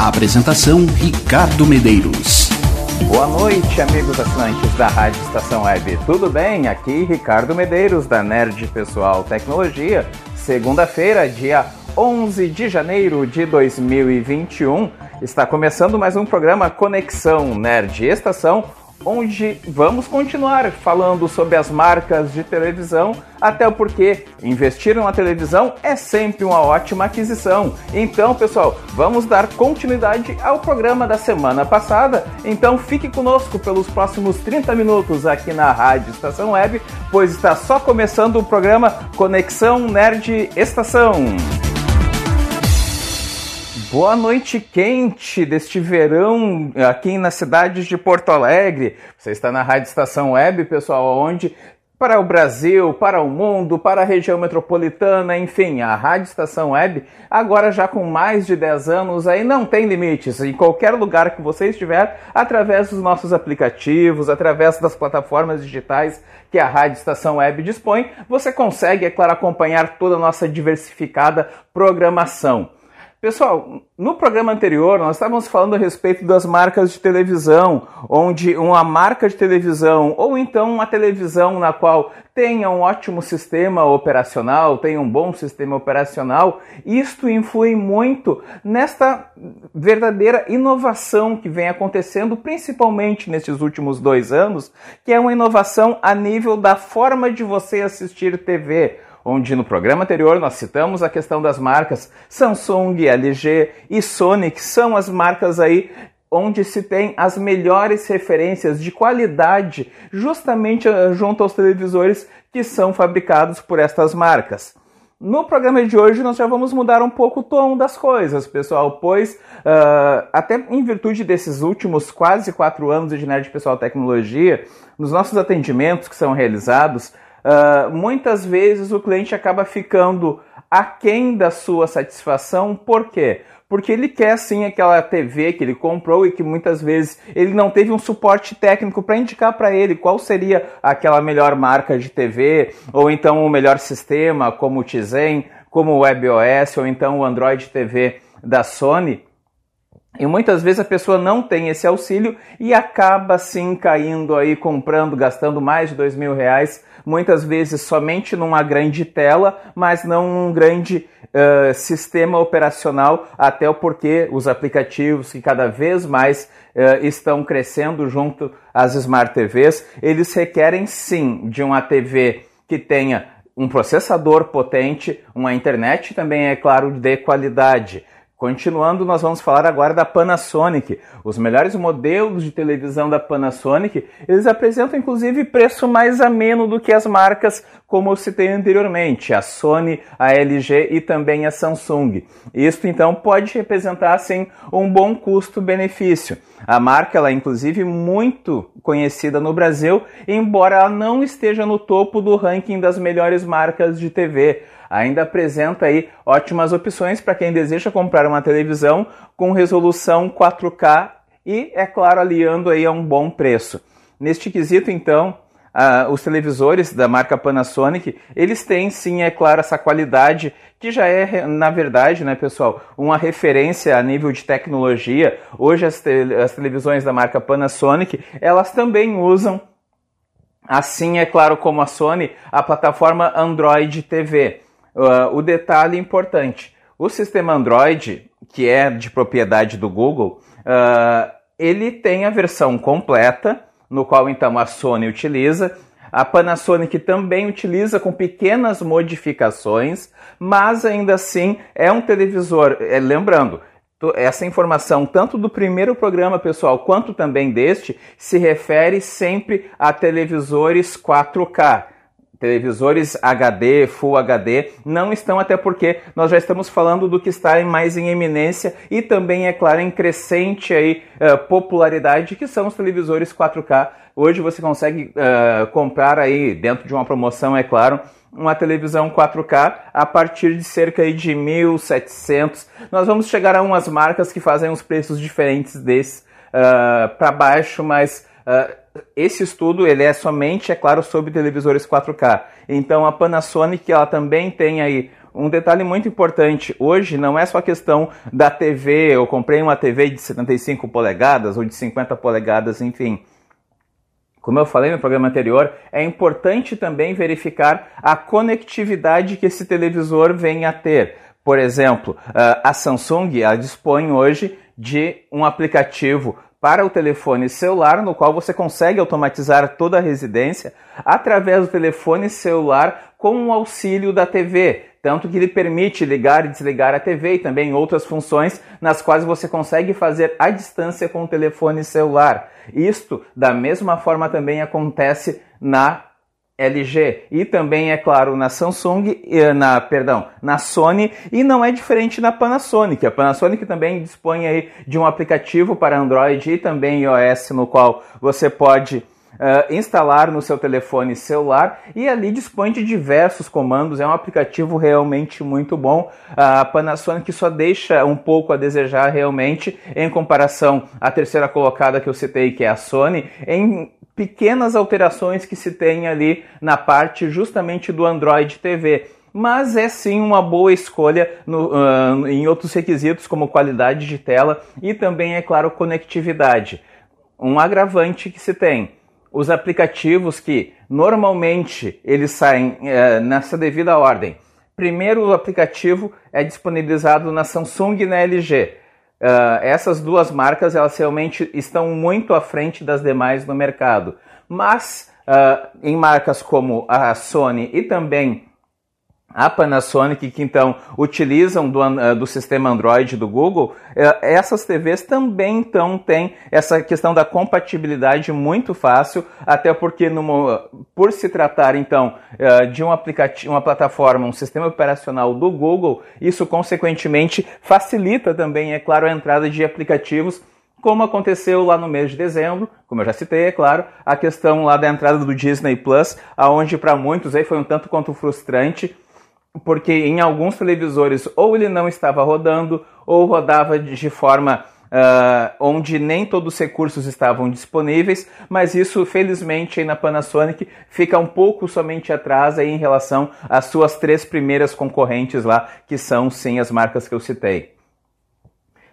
Apresentação Ricardo Medeiros. Boa noite, amigos assinantes da Rádio Estação Web. Tudo bem? Aqui Ricardo Medeiros da Nerd Pessoal Tecnologia. Segunda-feira, dia 11 de janeiro de 2021, está começando mais um programa Conexão Nerd Estação onde vamos continuar falando sobre as marcas de televisão, até porque investir uma televisão é sempre uma ótima aquisição. Então, pessoal, vamos dar continuidade ao programa da semana passada. Então, fique conosco pelos próximos 30 minutos aqui na Rádio Estação Web, pois está só começando o programa Conexão Nerd Estação. Boa noite quente deste verão aqui nas cidades de Porto Alegre. Você está na Rádio Estação Web, pessoal, onde para o Brasil, para o mundo, para a região metropolitana, enfim, a Rádio Estação Web, agora já com mais de 10 anos, aí não tem limites. Em qualquer lugar que você estiver, através dos nossos aplicativos, através das plataformas digitais que a Rádio Estação Web dispõe, você consegue, é claro, acompanhar toda a nossa diversificada programação. Pessoal, no programa anterior nós estávamos falando a respeito das marcas de televisão, onde uma marca de televisão ou então uma televisão na qual tenha um ótimo sistema operacional, tenha um bom sistema operacional, isto influi muito nesta verdadeira inovação que vem acontecendo, principalmente nesses últimos dois anos, que é uma inovação a nível da forma de você assistir TV onde no programa anterior nós citamos a questão das marcas Samsung, LG e Sony, que são as marcas aí onde se tem as melhores referências de qualidade justamente eh, junto aos televisores que são fabricados por estas marcas. No programa de hoje nós já vamos mudar um pouco o tom das coisas, pessoal, pois uh, até em virtude desses últimos quase quatro anos de Nerd Pessoal Tecnologia, nos nossos atendimentos que são realizados, Uh, muitas vezes o cliente acaba ficando aquém da sua satisfação, por quê? Porque ele quer sim aquela TV que ele comprou e que muitas vezes ele não teve um suporte técnico para indicar para ele qual seria aquela melhor marca de TV, ou então o melhor sistema, como o Tizen, como o WebOS, ou então o Android TV da Sony. E muitas vezes a pessoa não tem esse auxílio e acaba sim caindo aí, comprando, gastando mais de dois mil reais, muitas vezes somente numa grande tela, mas não num grande uh, sistema operacional, até o porquê os aplicativos que cada vez mais uh, estão crescendo junto às Smart TVs, eles requerem sim de uma TV que tenha um processador potente, uma internet também, é claro, de qualidade Continuando, nós vamos falar agora da Panasonic. Os melhores modelos de televisão da Panasonic, eles apresentam inclusive preço mais ameno do que as marcas como eu citei anteriormente, a Sony, a LG e também a Samsung. Isto então pode representar assim um bom custo-benefício. A marca ela é inclusive muito conhecida no Brasil, embora ela não esteja no topo do ranking das melhores marcas de TV ainda apresenta aí ótimas opções para quem deseja comprar uma televisão com resolução 4K e, é claro, aliando aí a um bom preço. Neste quesito, então, uh, os televisores da marca Panasonic, eles têm sim, é claro, essa qualidade que já é, na verdade, né, pessoal, uma referência a nível de tecnologia. Hoje as, te as televisões da marca Panasonic, elas também usam, assim é claro como a Sony, a plataforma Android TV. Uh, o detalhe importante: o sistema Android, que é de propriedade do Google, uh, ele tem a versão completa, no qual então a Sony utiliza. A Panasonic também utiliza com pequenas modificações, mas ainda assim é um televisor. É, lembrando, essa informação, tanto do primeiro programa, pessoal, quanto também deste, se refere sempre a televisores 4K televisores HD, Full HD, não estão até porque nós já estamos falando do que está mais em eminência e também, é claro, em crescente aí, uh, popularidade, que são os televisores 4K. Hoje você consegue uh, comprar aí, dentro de uma promoção, é claro, uma televisão 4K a partir de cerca de 1.700. Nós vamos chegar a umas marcas que fazem uns preços diferentes desse uh, para baixo, mas uh, esse estudo ele é somente, é claro, sobre televisores 4K. Então a Panasonic ela também tem aí um detalhe muito importante. Hoje não é só questão da TV, eu comprei uma TV de 75 polegadas ou de 50 polegadas, enfim. Como eu falei no programa anterior, é importante também verificar a conectividade que esse televisor vem a ter. Por exemplo, a Samsung dispõe hoje de um aplicativo para o telefone celular, no qual você consegue automatizar toda a residência através do telefone celular com o auxílio da TV. Tanto que ele permite ligar e desligar a TV e também outras funções nas quais você consegue fazer à distância com o telefone celular. Isto, da mesma forma, também acontece na LG e também é claro na Samsung, na perdão, na Sony e não é diferente na Panasonic. A Panasonic também dispõe aí de um aplicativo para Android e também iOS no qual você pode Uh, instalar no seu telefone celular e ali dispõe de diversos comandos. É um aplicativo realmente muito bom. A Panasonic só deixa um pouco a desejar realmente em comparação à terceira colocada que eu citei, que é a Sony, em pequenas alterações que se tem ali na parte justamente do Android TV mas é sim uma boa escolha no, uh, em outros requisitos como qualidade de tela e também, é claro, conectividade. Um agravante que se tem, os aplicativos que normalmente eles saem uh, nessa devida ordem. Primeiro, o aplicativo é disponibilizado na Samsung e na LG. Uh, essas duas marcas elas realmente estão muito à frente das demais no mercado. Mas uh, em marcas como a Sony e também a Panasonic, que então utilizam do, uh, do sistema Android do Google, uh, essas TVs também então têm essa questão da compatibilidade muito fácil, até porque no, por se tratar então uh, de um aplicativo, uma plataforma, um sistema operacional do Google, isso consequentemente facilita também, é claro, a entrada de aplicativos como aconteceu lá no mês de dezembro, como eu já citei, é claro, a questão lá da entrada do Disney Plus, aonde para muitos aí foi um tanto quanto frustrante, porque em alguns televisores ou ele não estava rodando ou rodava de forma uh, onde nem todos os recursos estavam disponíveis, mas isso felizmente na Panasonic fica um pouco somente atrás em relação às suas três primeiras concorrentes lá, que são sim as marcas que eu citei.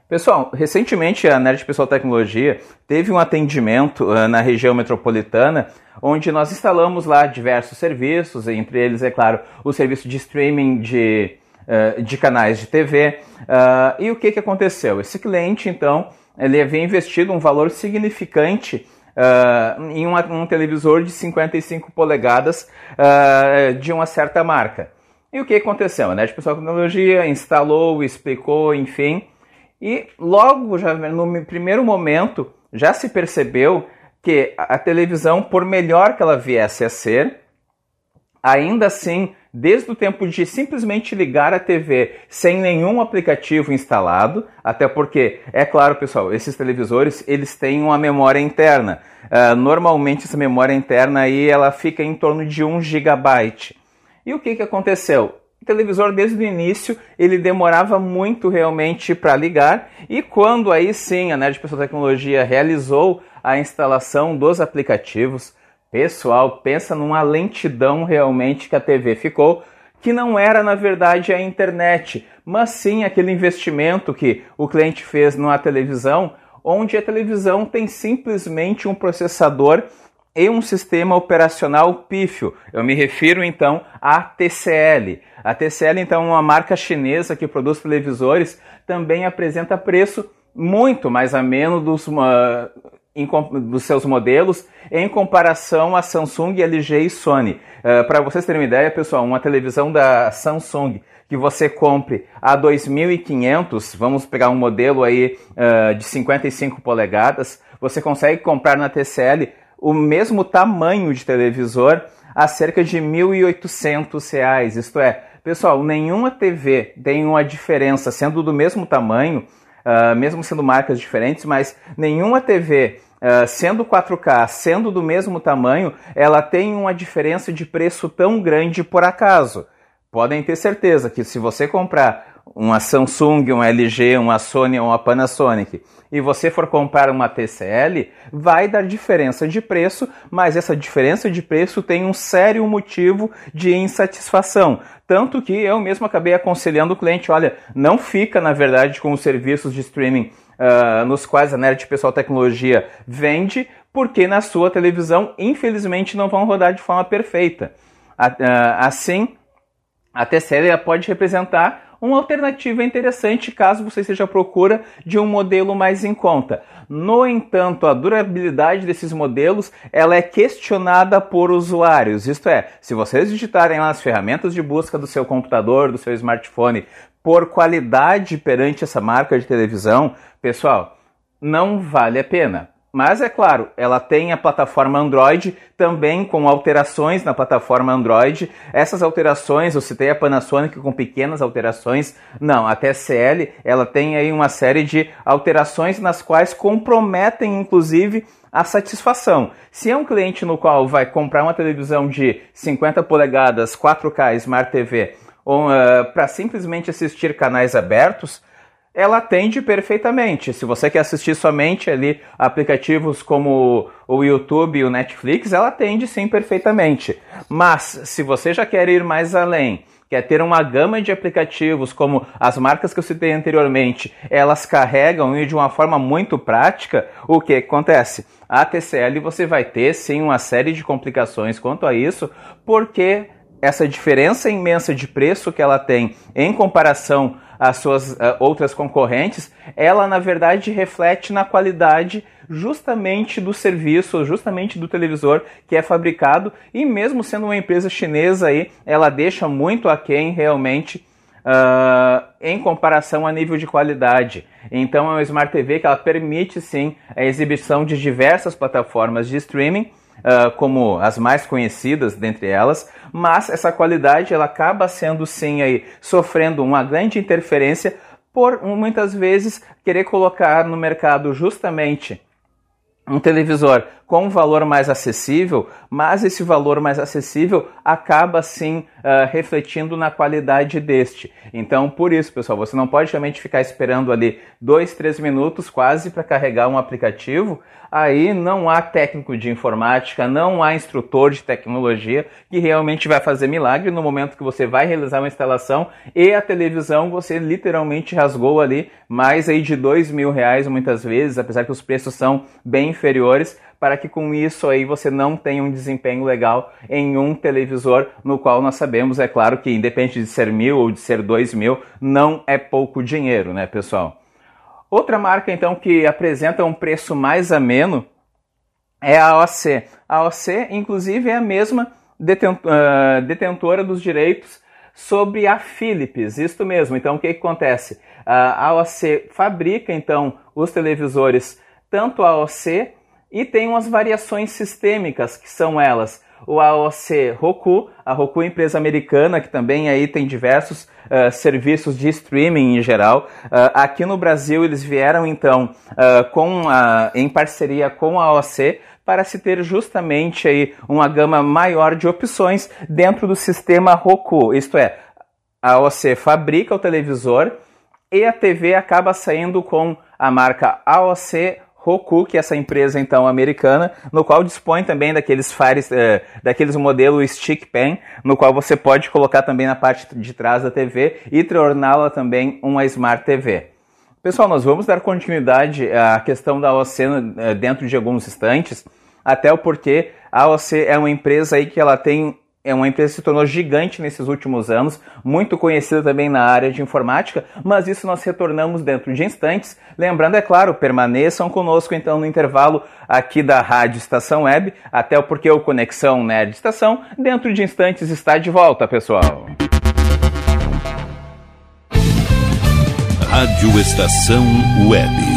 Pessoal, recentemente a Nerd Pessoal Tecnologia teve um atendimento uh, na região metropolitana, onde nós instalamos lá diversos serviços, entre eles, é claro, o serviço de streaming de, uh, de canais de TV. Uh, ah, e o que, que aconteceu? Esse cliente, então, ele havia investido um valor significante em uma, um televisor de 55 polegadas de uma certa marca. E o que aconteceu? A Nerd Pessoal Tecnologia instalou, explicou, enfim e logo, já no primeiro momento, já se percebeu que a televisão, por melhor que ela viesse a ser, ainda assim, desde o tempo de simplesmente ligar a TV sem nenhum aplicativo instalado, até porque, é claro, pessoal, esses televisores eles têm uma memória interna. Uh, normalmente essa memória interna aí ela fica em torno de 1 GB. E o que, que aconteceu? Televisor desde o início ele demorava muito realmente para ligar e quando aí sim a Nerd Pessoa Tecnologia realizou a instalação dos aplicativos, pessoal, pensa numa lentidão realmente que a TV ficou, que não era na verdade a internet, mas sim aquele investimento que o cliente fez numa televisão, onde a televisão tem simplesmente um processador e um sistema operacional pífio. Eu me refiro então à TCL. A TCL então uma marca chinesa que produz televisores, também apresenta preço muito mais ameno dos, uh, em, dos seus modelos em comparação a Samsung, LG e Sony. Uh, Para vocês terem uma ideia, pessoal, uma televisão da Samsung que você compre a 2.500, vamos pegar um modelo aí uh, de 55 polegadas, você consegue comprar na TCL o mesmo tamanho de televisor a cerca de R$ 1.800. Isto é, pessoal, nenhuma TV tem uma diferença, sendo do mesmo tamanho, uh, mesmo sendo marcas diferentes, mas nenhuma TV Uh, sendo 4K, sendo do mesmo tamanho, ela tem uma diferença de preço tão grande por acaso. Podem ter certeza que se você comprar uma Samsung, uma LG, uma Sony ou uma Panasonic e você for comprar uma TCL, vai dar diferença de preço, mas essa diferença de preço tem um sério motivo de insatisfação. Tanto que eu mesmo acabei aconselhando o cliente: olha, não fica na verdade com os serviços de streaming uh, nos quais a Nerd Pessoal Tecnologia vende, porque na sua televisão, infelizmente, não vão rodar de forma perfeita. Uh, assim, a TCL pode representar uma alternativa interessante caso você esteja à procura de um modelo mais em conta. No entanto, a durabilidade desses modelos ela é questionada por usuários. Isto é, se vocês digitarem lá as ferramentas de busca do seu computador, do seu smartphone, por qualidade perante essa marca de televisão, pessoal, não vale a pena. Mas é claro, ela tem a plataforma Android também com alterações na plataforma Android. Essas alterações, eu citei a Panasonic com pequenas alterações. Não, a TCL, ela tem aí uma série de alterações nas quais comprometem inclusive a satisfação. Se é um cliente no qual vai comprar uma televisão de 50 polegadas, 4K Smart TV, uh, para simplesmente assistir canais abertos, ela atende perfeitamente. Se você quer assistir somente ali aplicativos como o YouTube e o Netflix, ela atende sim perfeitamente. Mas se você já quer ir mais além, quer ter uma gama de aplicativos como as marcas que eu citei anteriormente, elas carregam e de uma forma muito prática, o que acontece? A TCL você vai ter sim uma série de complicações quanto a isso, porque essa diferença imensa de preço que ela tem em comparação às suas uh, outras concorrentes, ela na verdade reflete na qualidade justamente do serviço, justamente do televisor que é fabricado e mesmo sendo uma empresa chinesa aí, ela deixa muito aquém realmente uh, em comparação a nível de qualidade. Então é uma Smart TV que ela permite sim a exibição de diversas plataformas de streaming uh, como as mais conhecidas dentre elas, mas essa qualidade ela acaba sendo sim aí sofrendo uma grande interferência por muitas vezes querer colocar no mercado justamente um televisor com um valor mais acessível, mas esse valor mais acessível acaba sim uh, refletindo na qualidade deste. Então, por isso, pessoal, você não pode realmente ficar esperando ali dois, três minutos quase para carregar um aplicativo. Aí não há técnico de informática, não há instrutor de tecnologia que realmente vai fazer milagre no momento que você vai realizar uma instalação e a televisão você literalmente rasgou ali mais aí de dois mil reais muitas vezes, apesar que os preços são bem inferiores para que com isso aí você não tenha um desempenho legal em um televisor, no qual nós sabemos, é claro, que independente de ser mil ou de ser dois mil, não é pouco dinheiro, né, pessoal? Outra marca, então, que apresenta um preço mais ameno é a AOC. A AOC, inclusive, é a mesma ah, detentora dos direitos sobre a Philips, isto mesmo. Então, o que, que acontece? A AOC fabrica, então, os televisores, tanto a AOC e tem umas variações sistêmicas, que são elas o AOC Roku, a Roku é empresa americana que também aí tem diversos uh, serviços de streaming em geral. Uh, aqui no Brasil eles vieram então uh, com a, em parceria com a AOC para se ter justamente aí uma gama maior de opções dentro do sistema Roku. Isto é, a AOC fabrica o televisor e a TV acaba saindo com a marca AOC Roku, que é essa empresa então americana, no qual dispõe também daqueles fares, eh, daqueles modelos stick pen, no qual você pode colocar também na parte de trás da TV e torná-la também uma Smart TV. Pessoal, nós vamos dar continuidade à questão da AOC eh, dentro de alguns instantes, até o porquê a AOC é uma empresa aí que ela tem é uma empresa que se tornou gigante nesses últimos anos, muito conhecida também na área de informática, mas isso nós retornamos dentro de instantes. Lembrando, é claro, permaneçam conosco então no intervalo aqui da Rádio Estação Web, até o Porquê o Conexão Nerd Estação, dentro de instantes está de volta, pessoal. Rádio Estação Web.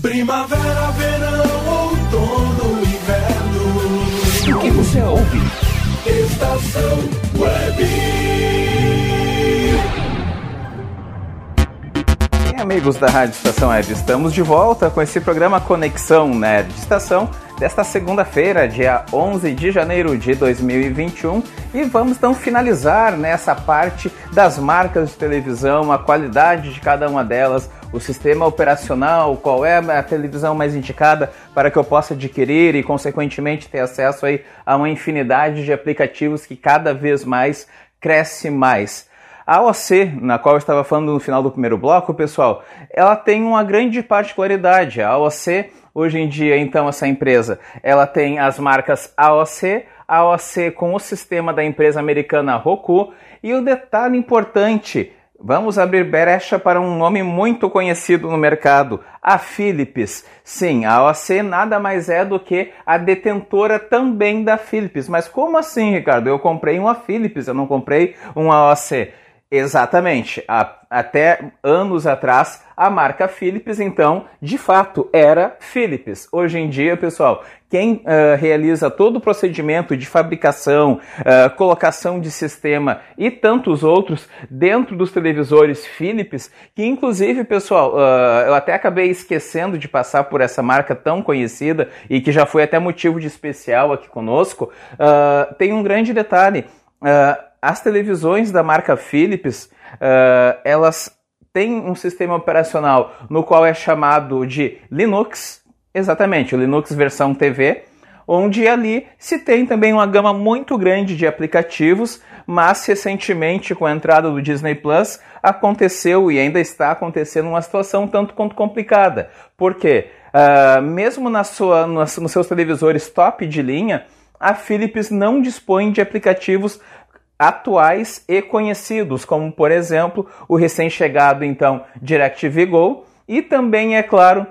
Primavera, verão, outono, inverno. O que você ouve? Estação Web. Bem, amigos da Rádio Estação Web, estamos de volta com esse programa Conexão Nerd Estação desta segunda-feira, dia 11 de janeiro de 2021, e vamos então finalizar nessa parte das marcas de televisão, a qualidade de cada uma delas, o sistema operacional, qual é a televisão mais indicada para que eu possa adquirir e consequentemente ter acesso aí a uma infinidade de aplicativos que cada vez mais cresce mais. A OC, na qual eu estava falando no final do primeiro bloco, pessoal, ela tem uma grande particularidade. A OC, hoje em dia, então, essa empresa, ela tem as marcas AOC, AOC com o sistema da empresa americana Roku, e o detalhe importante, Vamos abrir brecha para um nome muito conhecido no mercado, a Philips. Sim, a OC nada mais é do que a detentora também da Philips. Mas como assim, Ricardo? Eu comprei uma Philips, eu não comprei uma OC. Exatamente. A, até anos atrás, a marca Philips, então, de fato, era Philips. Hoje em dia, pessoal, quem uh, realiza todo o procedimento de fabricação, uh, colocação de sistema e tantos outros dentro dos televisores Philips, que inclusive, pessoal, uh, eu até acabei esquecendo de passar por essa marca tão conhecida e que já foi até motivo de especial aqui conosco, tem um grande detalhe. Uh, as televisões da marca Philips, uh, elas têm um sistema operacional no qual é chamado de Linux, exatamente, o Linux versão TV, onde ali se tem também uma gama muito grande de aplicativos, mas recentemente com a entrada do Disney Plus aconteceu e ainda está acontecendo uma situação tanto quanto complicada. Por quê? Uh, mesmo na sua, nos seus televisores top de linha, a Philips não dispõe de aplicativos atuais e conhecidos, como por exemplo o recém-chegado então DirecTV Go e também, é claro,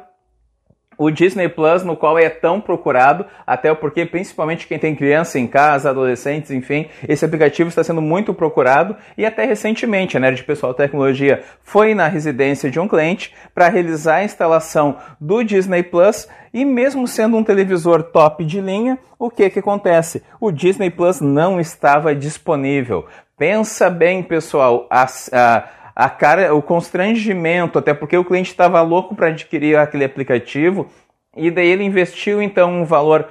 o Disney Plus, no qual é tão procurado, até porque principalmente quem tem criança em casa, adolescentes, enfim, esse aplicativo está sendo muito procurado e até recentemente a Nerd Pessoal Tecnologia foi na residência de um cliente para realizar a instalação do Disney Plus e mesmo sendo um televisor top de linha, o que que acontece? O Disney Plus não estava disponível. Pensa bem, pessoal, a, a a cara, o constrangimento, até porque o cliente estava louco para adquirir aquele aplicativo e daí ele investiu então um valor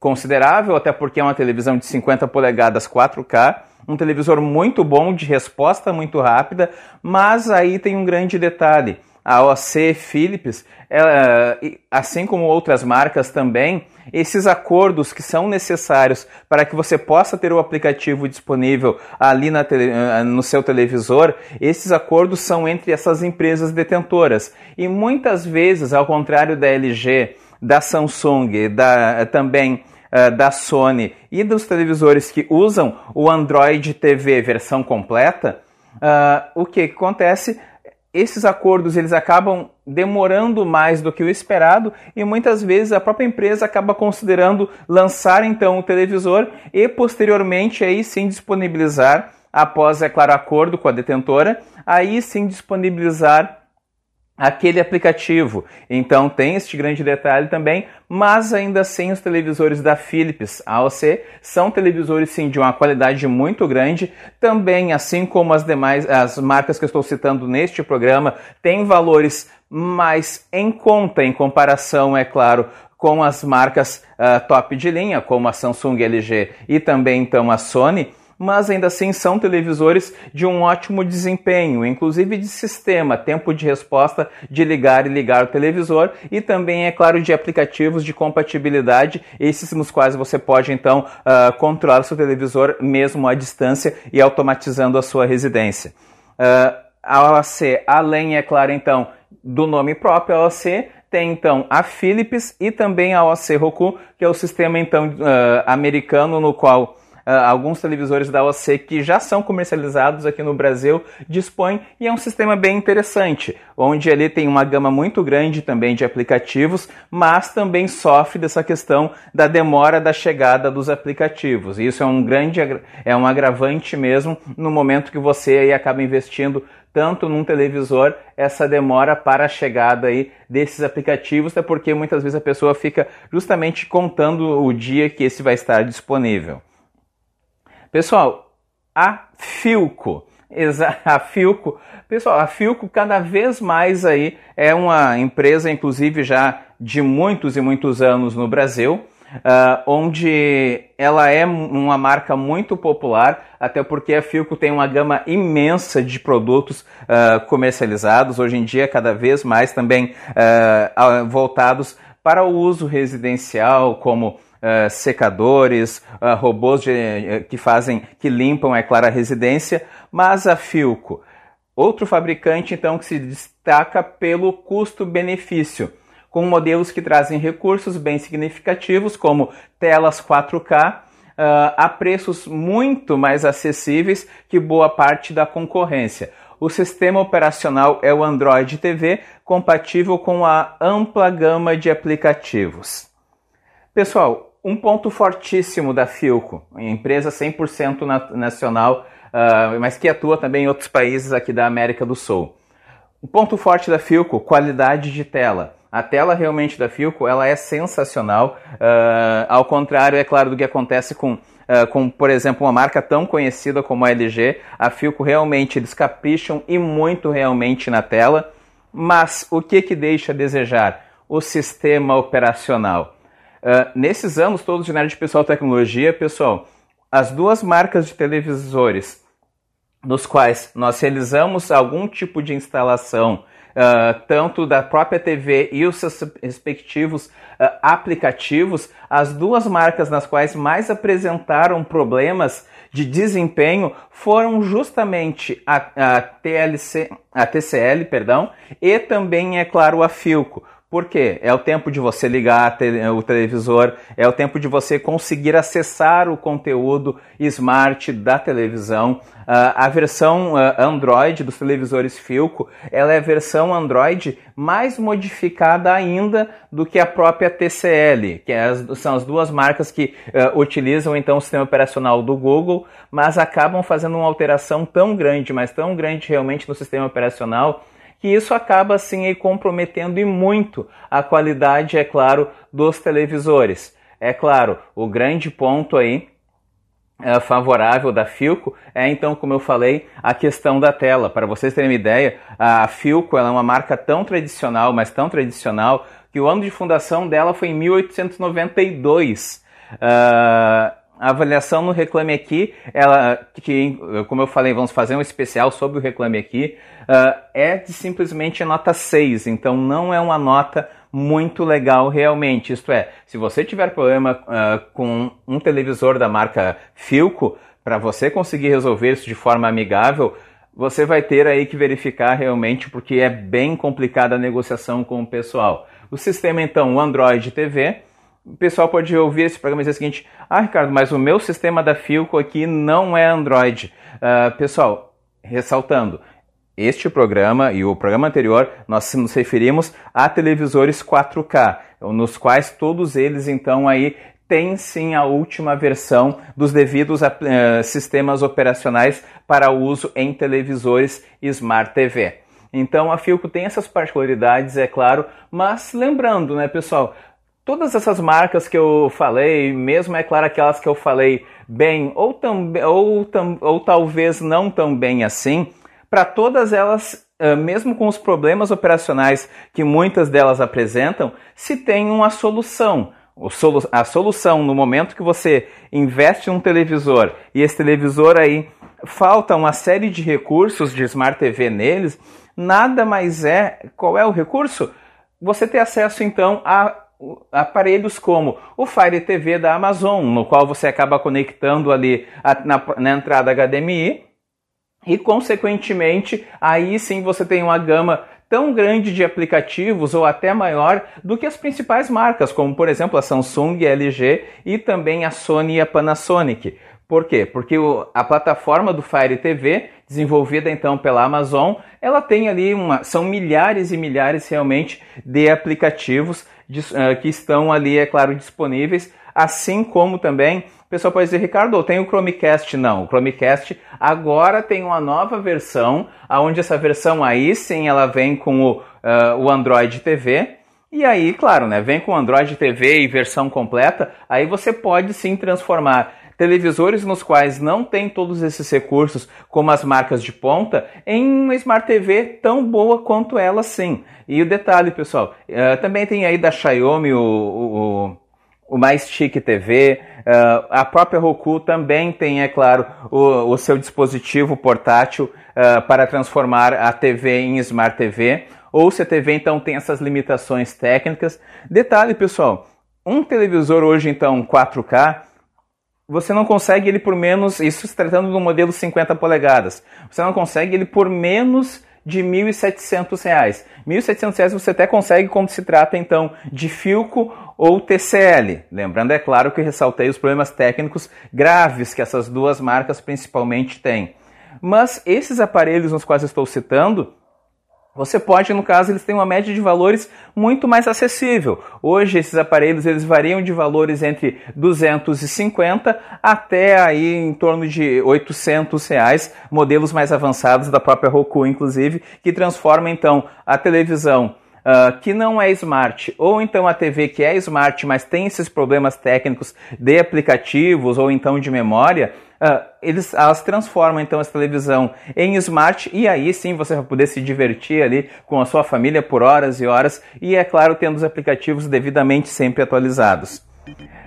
considerável, até porque é uma televisão de 50 polegadas 4K, um televisor muito bom, de resposta muito rápida, mas aí tem um grande detalhe. A OC Philips, ela, assim como outras marcas também, esses acordos que são necessários para que você possa ter o aplicativo disponível ali tele, eh, no seu televisor, esses acordos são entre essas empresas detentoras. E muitas vezes, ao contrário da LG, da Samsung, da, também uh, da Sony e dos televisores que usam o Android TV versão completa, uh, o que acontece? Esses acordos eles acabam demorando mais do que o esperado e muitas vezes a própria empresa acaba considerando lançar então o televisor e posteriormente aí sim disponibilizar após é claro acordo com a detentora, aí sim disponibilizar aquele aplicativo. Então tem este grande detalhe também, mas ainda assim os televisores da Philips AOC são televisores sim de uma qualidade muito grande, também assim como as demais as marcas que eu estou citando neste programa, têm valores mais em conta em comparação, é claro, com as marcas uh, top de linha, como a Samsung, LG e também então a Sony mas ainda assim são televisores de um ótimo desempenho, inclusive de sistema, tempo de resposta de ligar e ligar o televisor e também, é claro, de aplicativos de compatibilidade, esses nos quais você pode então uh, controlar o seu televisor mesmo à distância e automatizando a sua residência. Uh, a OAC, além, é claro, então, do nome próprio, a OAC tem então a Philips e também a OAC Roku, que é o sistema então uh, americano no qual alguns televisores da OC que já são comercializados aqui no Brasil dispõem e é um sistema bem interessante, onde ele tem uma gama muito grande também de aplicativos, mas também sofre dessa questão da demora da chegada dos aplicativos. Isso é um grande é um agravante mesmo no momento que você aí acaba investindo tanto num televisor essa demora para a chegada aí desses aplicativos, até porque muitas vezes a pessoa fica justamente contando o dia que esse vai estar disponível. Pessoal, a Filco, a Filco, pessoal, a Filco cada vez mais aí é uma empresa, inclusive já de muitos e muitos anos no Brasil, Uh, onde ela é uma marca muito popular, até porque a Filco tem uma gama imensa de produtos uh, comercializados, hoje em dia cada vez mais também uh, voltados para o uso residencial, como uh, secadores, uh, robôs de, uh, que fazem, que limpam, é claro, a residência, mas a Filco, outro fabricante então que se destaca pelo custo-benefício, com modelos que trazem recursos bem significativos, como telas 4K, Uh, a preços muito mais acessíveis que boa parte da concorrência. O sistema operacional é o Android TV, compatível com a ampla gama de aplicativos. Pessoal, um ponto fortíssimo da Filco, empresa 100% nacional, uh, mas que atua também em outros países aqui da América do Sul. O ponto forte da Filco, qualidade de tela. A tela realmente da Filco ela é sensacional, uh, ao contrário, é claro, do que acontece com, uh, com, por exemplo, uma marca tão conhecida como a LG. A Filco realmente eles capricham e muito realmente na tela, mas o que, que deixa a desejar? O sistema operacional. Uh, nesses anos todos de Nerd Pessoal Tecnologia, pessoal, as duas marcas de televisores nos quais nós realizamos algum tipo de instalação, uh, tanto da própria TV e os seus respectivos uh, aplicativos, as duas marcas nas quais mais apresentaram problemas de desempenho foram justamente a, a TLC, a TCL, perdão, e também, é claro, a Filco Por quê? É o tempo de você ligar o televisor, é o tempo de você conseguir acessar o conteúdo smart da televisão. Uh, a versão uh, Android dos televisores Filco, ela é a versão Android mais modificada ainda do que a própria TCL, que é as, são as duas marcas que uh, utilizam então o sistema operacional do Google, mas acabam fazendo uma alteração tão grande, mas tão grande realmente no sistema operacional, que isso acaba assim comprometendo e muito a qualidade, é claro, dos televisores. É claro, o grande ponto aí é, favorável da Filco é então, como eu falei, a questão da tela. Para vocês terem uma ideia, a Filco é uma marca tão tradicional, mas tão tradicional, que o ano de fundação dela foi em 1892. Uh, a avaliação no Reclame Aqui, ela, que, como eu falei, vamos fazer um especial sobre o Reclame Aqui, uh, é de simplesmente nota 6, então não é uma nota muito legal realmente. Isto é, se você tiver problema uh, com um televisor da marca Filco, para você conseguir resolver isso de forma amigável, você vai ter aí que verificar realmente, porque é bem complicada a negociação com o pessoal. O sistema, então, o Android TV, o pessoal pode ouvir esse programa e dizer o seguinte: Ah, Ricardo, mas o meu sistema da Filco aqui não é Android. Uh, pessoal, ressaltando, este programa e o programa anterior, nós nos referimos a televisores 4K, nos quais todos eles então aí têm sim a última versão dos devidos uh, sistemas operacionais para uso em televisores Smart TV. Então a Filco tem essas particularidades, é claro, mas lembrando, né, pessoal, todas essas marcas que eu falei, mesmo é claro aquelas que eu falei bem ou, tam, ou, tam, ou talvez não tão bem assim, para todas elas, mesmo com os problemas operacionais que muitas delas apresentam, se tem uma solução. A solução no momento que você investe um televisor e esse televisor aí falta uma série de recursos de Smart TV neles, nada mais é. Qual é o recurso? Você ter acesso então a aparelhos como o Fire TV da Amazon, no qual você acaba conectando ali na, na entrada HDMI e, consequentemente, aí sim você tem uma gama tão grande de aplicativos ou até maior do que as principais marcas, como por exemplo a Samsung, a LG e também a Sony e a Panasonic. Por quê? Porque o, a plataforma do Fire TV, desenvolvida então pela Amazon, ela tem ali uma, são milhares e milhares realmente de aplicativos que estão ali, é claro, disponíveis, assim como também o pessoal pode dizer, Ricardo, tem o Chromecast? Não, o Chromecast agora tem uma nova versão, onde essa versão aí sim ela vem com o, uh, o Android TV. E aí, claro, né, vem com Android TV e versão completa, aí você pode sim transformar televisores nos quais não tem todos esses recursos, como as marcas de ponta, em uma Smart TV tão boa quanto ela sim. E o detalhe, pessoal, uh, também tem aí da Xiaomi o, o o Mais Chique TV, uh, a própria Roku também tem, é claro, o, o seu dispositivo portátil uh, para transformar a TV em Smart TV, ou se a TV então tem essas limitações técnicas. Detalhe, pessoal, um televisor hoje então 4K, você não consegue ele por menos, isso se tratando de um modelo 50 polegadas, você não consegue ele por menos de R$ 1.700. R$ 1.700 você até consegue quando se trata então de Filco ou TCL. Lembrando, é claro, que ressaltei os problemas técnicos graves que essas duas marcas principalmente têm. Mas esses aparelhos nos quais estou citando, você pode, no caso, eles têm uma média de valores muito mais acessível. Hoje esses aparelhos eles variam de valores entre 250 até aí em torno de 800 reais, modelos mais avançados da própria Roku, inclusive, que transforma então a televisão uh, que não é smart, ou então a TV que é smart, mas tem esses problemas técnicos de aplicativos ou então de memória, uh, eles, elas transformam então essa televisão em smart e aí sim você vai poder se divertir ali com a sua família por horas e horas e é claro tendo os aplicativos devidamente sempre atualizados.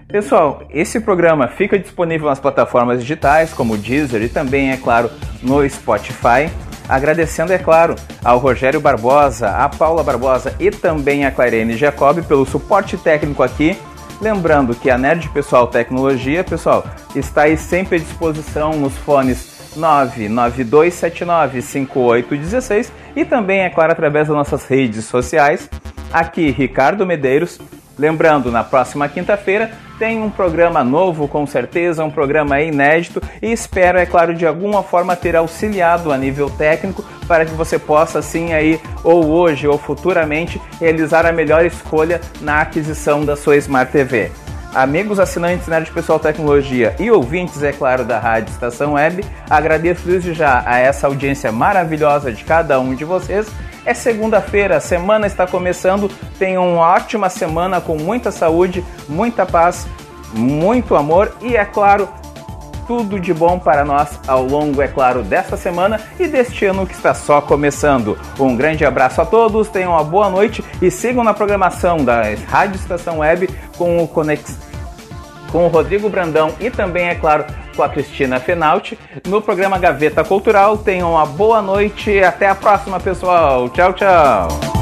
Pessoal, esse programa fica disponível nas plataformas digitais como o Deezer e também, é claro, no Spotify. Agradecendo, é claro, ao Rogério Barbosa, a Paula Barbosa e também a Clarene Jacob pelo suporte técnico aqui. Lembrando que a Nerd Pessoal Tecnologia, pessoal, está aí sempre à disposição nos fones 992795816 e também, é claro, através das nossas redes sociais. Aqui, Ricardo Medeiros. Lembrando, na próxima quinta-feira tem um programa novo, com certeza, um programa inédito e espero, é claro, de alguma forma ter auxiliado a nível técnico para que você possa, assim, aí, ou hoje ou futuramente, realizar a melhor escolha na aquisição da sua Smart TV. Amigos assinantes Nerd Pessoal Tecnologia e ouvintes, é claro, da Rádio Estação Web, agradeço desde já a essa audiência maravilhosa de cada um de vocês. É segunda-feira, a semana está começando. Tenham uma ótima semana com muita saúde, muita paz, muito amor e, é claro, tudo de bom para nós ao longo, é claro, desta semana e deste ano que está só começando. Um grande abraço a todos, tenham uma boa noite e sigam na programação da Rádio Estação Web com o Conex com o Rodrigo Brandão e também, é claro, com a Cristina Fenalti no programa Gaveta Cultural. Tenham uma boa noite e até a próxima, pessoal. Tchau, tchau.